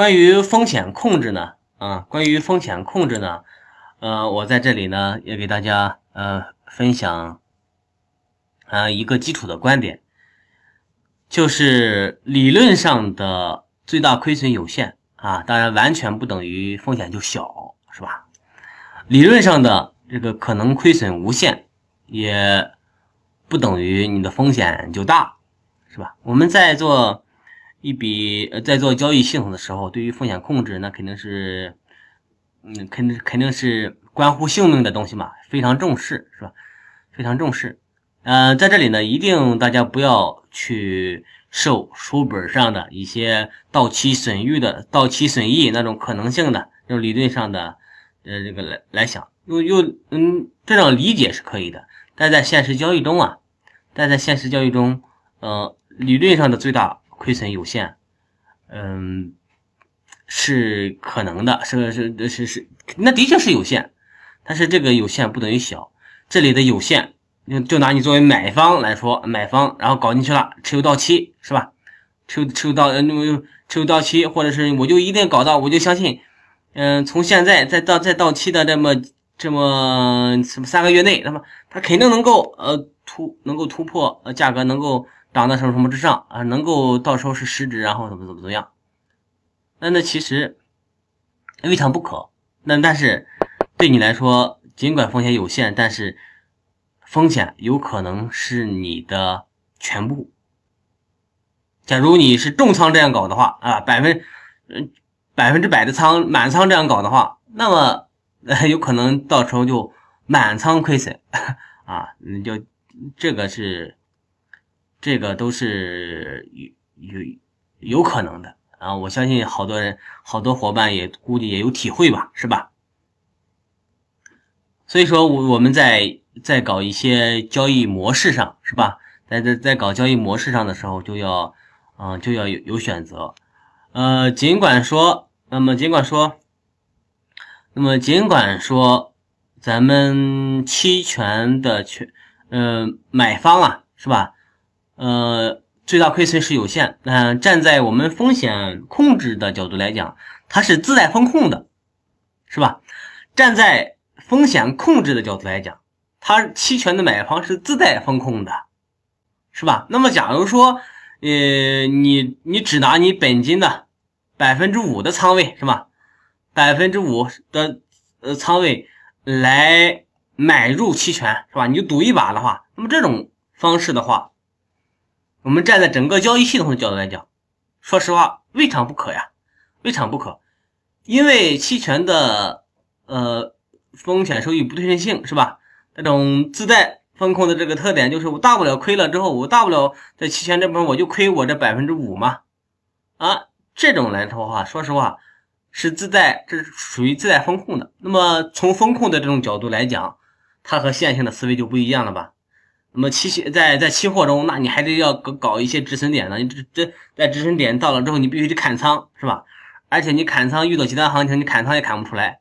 关于风险控制呢，啊，关于风险控制呢，呃，我在这里呢也给大家呃分享啊一个基础的观点，就是理论上的最大亏损有限啊，当然完全不等于风险就小，是吧？理论上的这个可能亏损无限，也不等于你的风险就大，是吧？我们在做。一笔呃，在做交易系统的时候，对于风险控制，那肯定是，嗯，肯定肯定是关乎性命的东西嘛，非常重视，是吧？非常重视。呃，在这里呢，一定大家不要去受书本上的一些到期损益的到期损益那种可能性的这种理论上的呃这个来来想，又又嗯，这种理解是可以的，但在现实交易中啊，但在现实交易中，呃，理论上的最大。亏损有限，嗯，是可能的，是是是是，那的确是有限，但是这个有限不等于小。这里的有限，就就拿你作为买方来说，买方然后搞进去了，持有到期是吧？持有持有到呃那么持有到期，或者是我就一定搞到，我就相信，嗯，从现在再到再到期的这么这么什么三个月内，那么它肯定能够呃突能够突破呃价格能够。涨到什么什么之上啊，能够到时候是实值，然后怎么怎么怎么样？那那其实未尝不可。那但是对你来说，尽管风险有限，但是风险有可能是你的全部。假如你是重仓这样搞的话啊，百分嗯百分之百的仓满仓这样搞的话，那么 有可能到时候就满仓亏损 啊，你就这个是。这个都是有有有可能的啊！我相信好多人、好多伙伴也估计也有体会吧，是吧？所以说，我我们在在搞一些交易模式上，是吧？在在在搞交易模式上的时候，就要嗯就要有有选择。呃，尽管说，那么尽管说，那么尽管说，咱们期权的权，嗯，买方啊，是吧？呃，最大亏损是有限。嗯，站在我们风险控制的角度来讲，它是自带风控的，是吧？站在风险控制的角度来讲，它期权的买方是自带风控的，是吧？那么，假如说，呃，你你只拿你本金的百分之五的仓位，是吧？百分之五的呃仓位来买入期权，是吧？你就赌一把的话，那么这种方式的话。我们站在整个交易系统的角度来讲，说实话，未尝不可呀，未尝不可，因为期权的呃风险收益不对称性是吧？这种自带风控的这个特点就是，我大不了亏了之后，我大不了在期权这部分我就亏我这百分之五嘛，啊，这种来说的话，说实话是自带，这是属于自带风控的。那么从风控的这种角度来讲，它和线性的思维就不一样了吧？那么期期在在期货中，那你还得要搞搞一些止损点呢。你这这在止损点到了之后，你必须得砍仓，是吧？而且你砍仓遇到极端行情，你砍仓也砍不出来，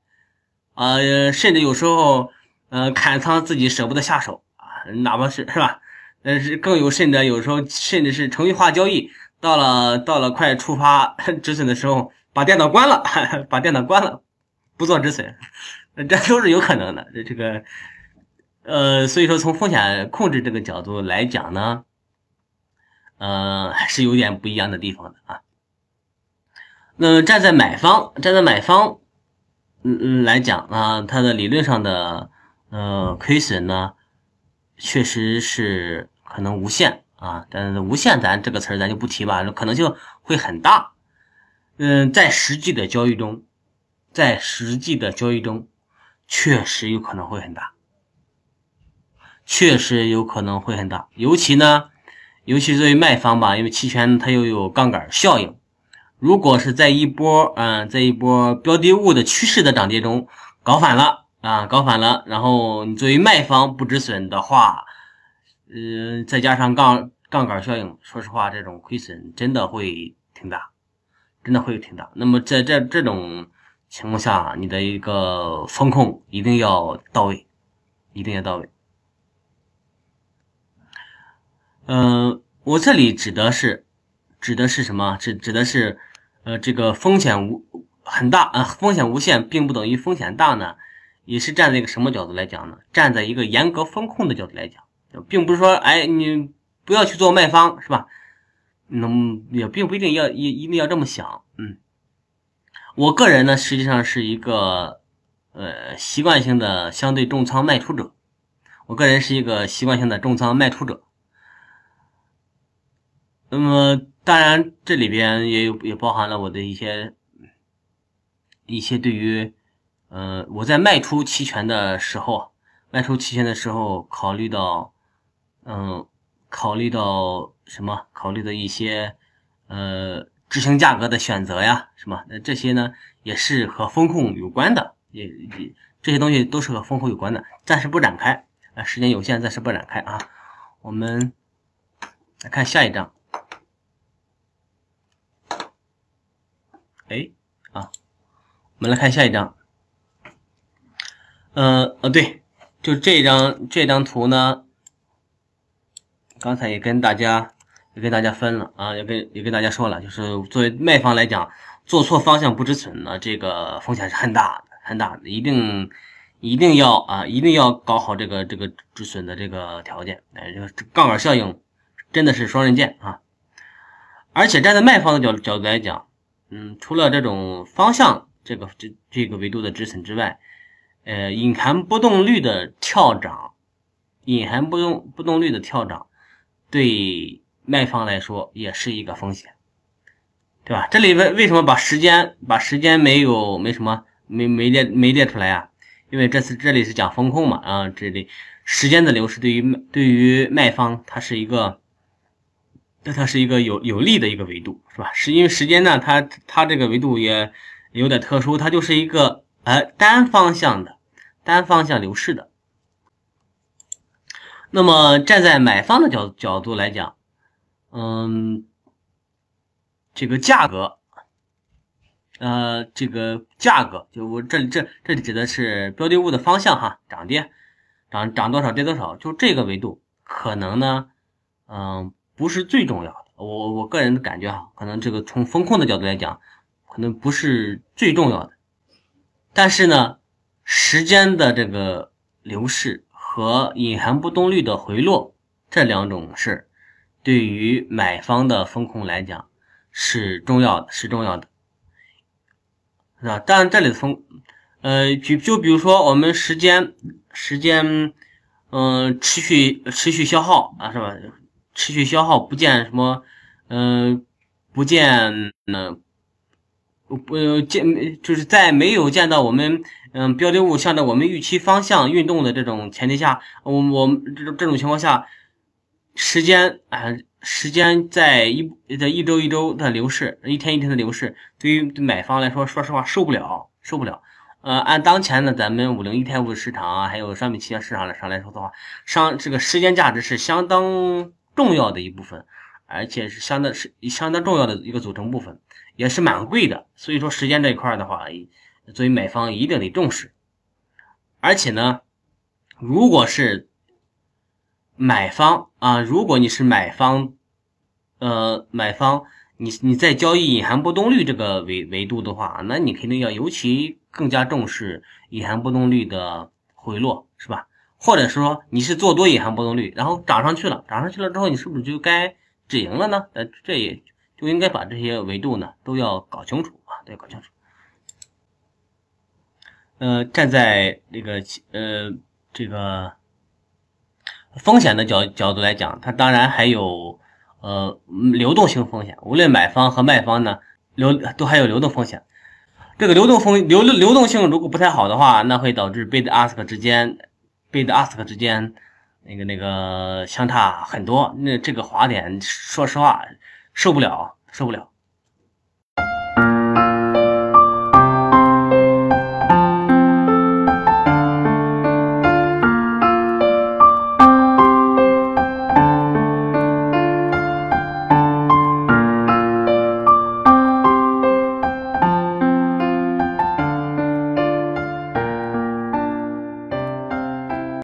呃，甚至有时候，呃，砍仓自己舍不得下手啊，哪怕是是吧？但是更有甚者，有时候甚至是程序化交易，到了到了快触发 止损的时候，把电脑关了，把电脑关了，不做止损，这都是有可能的。这这个。呃，所以说从风险控制这个角度来讲呢，呃，是有点不一样的地方的啊。那站在买方，站在买方，嗯嗯来讲啊，它的理论上的呃亏损呢，确实是可能无限啊，但是无限咱这个词儿咱就不提吧，可能性会很大。嗯，在实际的交易中，在实际的交易中，确实有可能会很大。确实有可能会很大，尤其呢，尤其作为卖方吧，因为期权它又有杠杆效应。如果是在一波，嗯，在一波标的物的趋势的涨跌中搞反了啊，搞反了，然后你作为卖方不止损的话，嗯，再加上杠杠杆效应，说实话，这种亏损真的会挺大，真的会挺大。那么在这这种情况下，你的一个风控一定要到位，一定要到位。嗯，我这里指的是，指的是什么？指指的是，呃，这个风险无很大啊，风险无限并不等于风险大呢，也是站在一个什么角度来讲呢？站在一个严格风控的角度来讲，并不是说，哎，你不要去做卖方，是吧？那也并不一定要一一定要这么想，嗯，我个人呢，实际上是一个呃习惯性的相对重仓卖出者，我个人是一个习惯性的重仓卖出者。那么，当然这里边也有也包含了我的一些一些对于，呃，我在卖出期权的时候，卖出期权的时候考虑到，嗯，考虑到什么？考虑的一些，呃，执行价格的选择呀，什么？那这些呢，也是和风控有关的，也也这些东西都是和风控有关的，暂时不展开，啊，时间有限，暂时不展开啊。我们来看下一章。哎，啊，我们来看下一张。呃呃，对，就这张这张图呢，刚才也跟大家也跟大家分了啊，也跟也跟大家说了，就是作为卖方来讲，做错方向不止损呢，这个风险是很大，很大的，一定一定要啊，一定要搞好这个这个止损的这个条件。哎，这个杠杆效应真的是双刃剑啊！而且站在卖方的角角度来讲。嗯，除了这种方向这个这这个维度的止损之外，呃，隐含波动率的跳涨，隐含波动波动率的跳涨，对卖方来说也是一个风险，对吧？这里为为什么把时间把时间没有没什么没没列没列出来啊？因为这次这里是讲风控嘛啊，这里时间的流失对于对于卖方它是一个。那它是一个有有利的一个维度，是吧？是因为时间呢，它它这个维度也有点特殊，它就是一个呃单方向的单方向流逝的。那么站在买方的角角度来讲，嗯，这个价格，呃，这个价格，就我这这这里指的是标的物的方向哈，涨跌，涨涨多少跌多少，就这个维度可能呢，嗯。不是最重要的，我我个人的感觉哈，可能这个从风控的角度来讲，可能不是最重要的。但是呢，时间的这个流逝和隐含波动率的回落这两种事对于买方的风控来讲是重要的，是重要的，是吧？当然这里的风，呃，就就比如说我们时间时间，嗯，持续持续消耗啊，是吧？持续消耗不见什么，嗯，不见呢，不见就是在没有见到我们嗯标的物向着我们预期方向运动的这种前提下，我我这种这种情况下，时间啊时间在一在一周一周的流逝，一天一天的流逝，对于买方来说，说实话受不了，受不了。呃，按当前的咱们五零一天物市场啊，还有商品期权市场来上来说的话，商这个时间价值是相当。重要的一部分，而且是相当是相当重要的一个组成部分，也是蛮贵的。所以说时间这一块的话，作为买方一定得重视。而且呢，如果是买方啊，如果你是买方，呃，买方，你你在交易隐含波动率这个维维度的话，那你肯定要尤其更加重视隐含波动率的回落，是吧？或者说你是做多隐含波动率，然后涨上去了，涨上去了之后，你是不是就该止盈了呢？呃，这也就应该把这些维度呢都要搞清楚啊，都要搞清楚。呃，站在这个呃这个风险的角角度来讲，它当然还有呃流动性风险。无论买方和卖方呢，流都还有流动风险。这个流动风流流动性如果不太好的话，那会导致 bid ask 之间。Bid ask 之间，那个那个相差很多，那这个滑点，说实话受不了，受不了。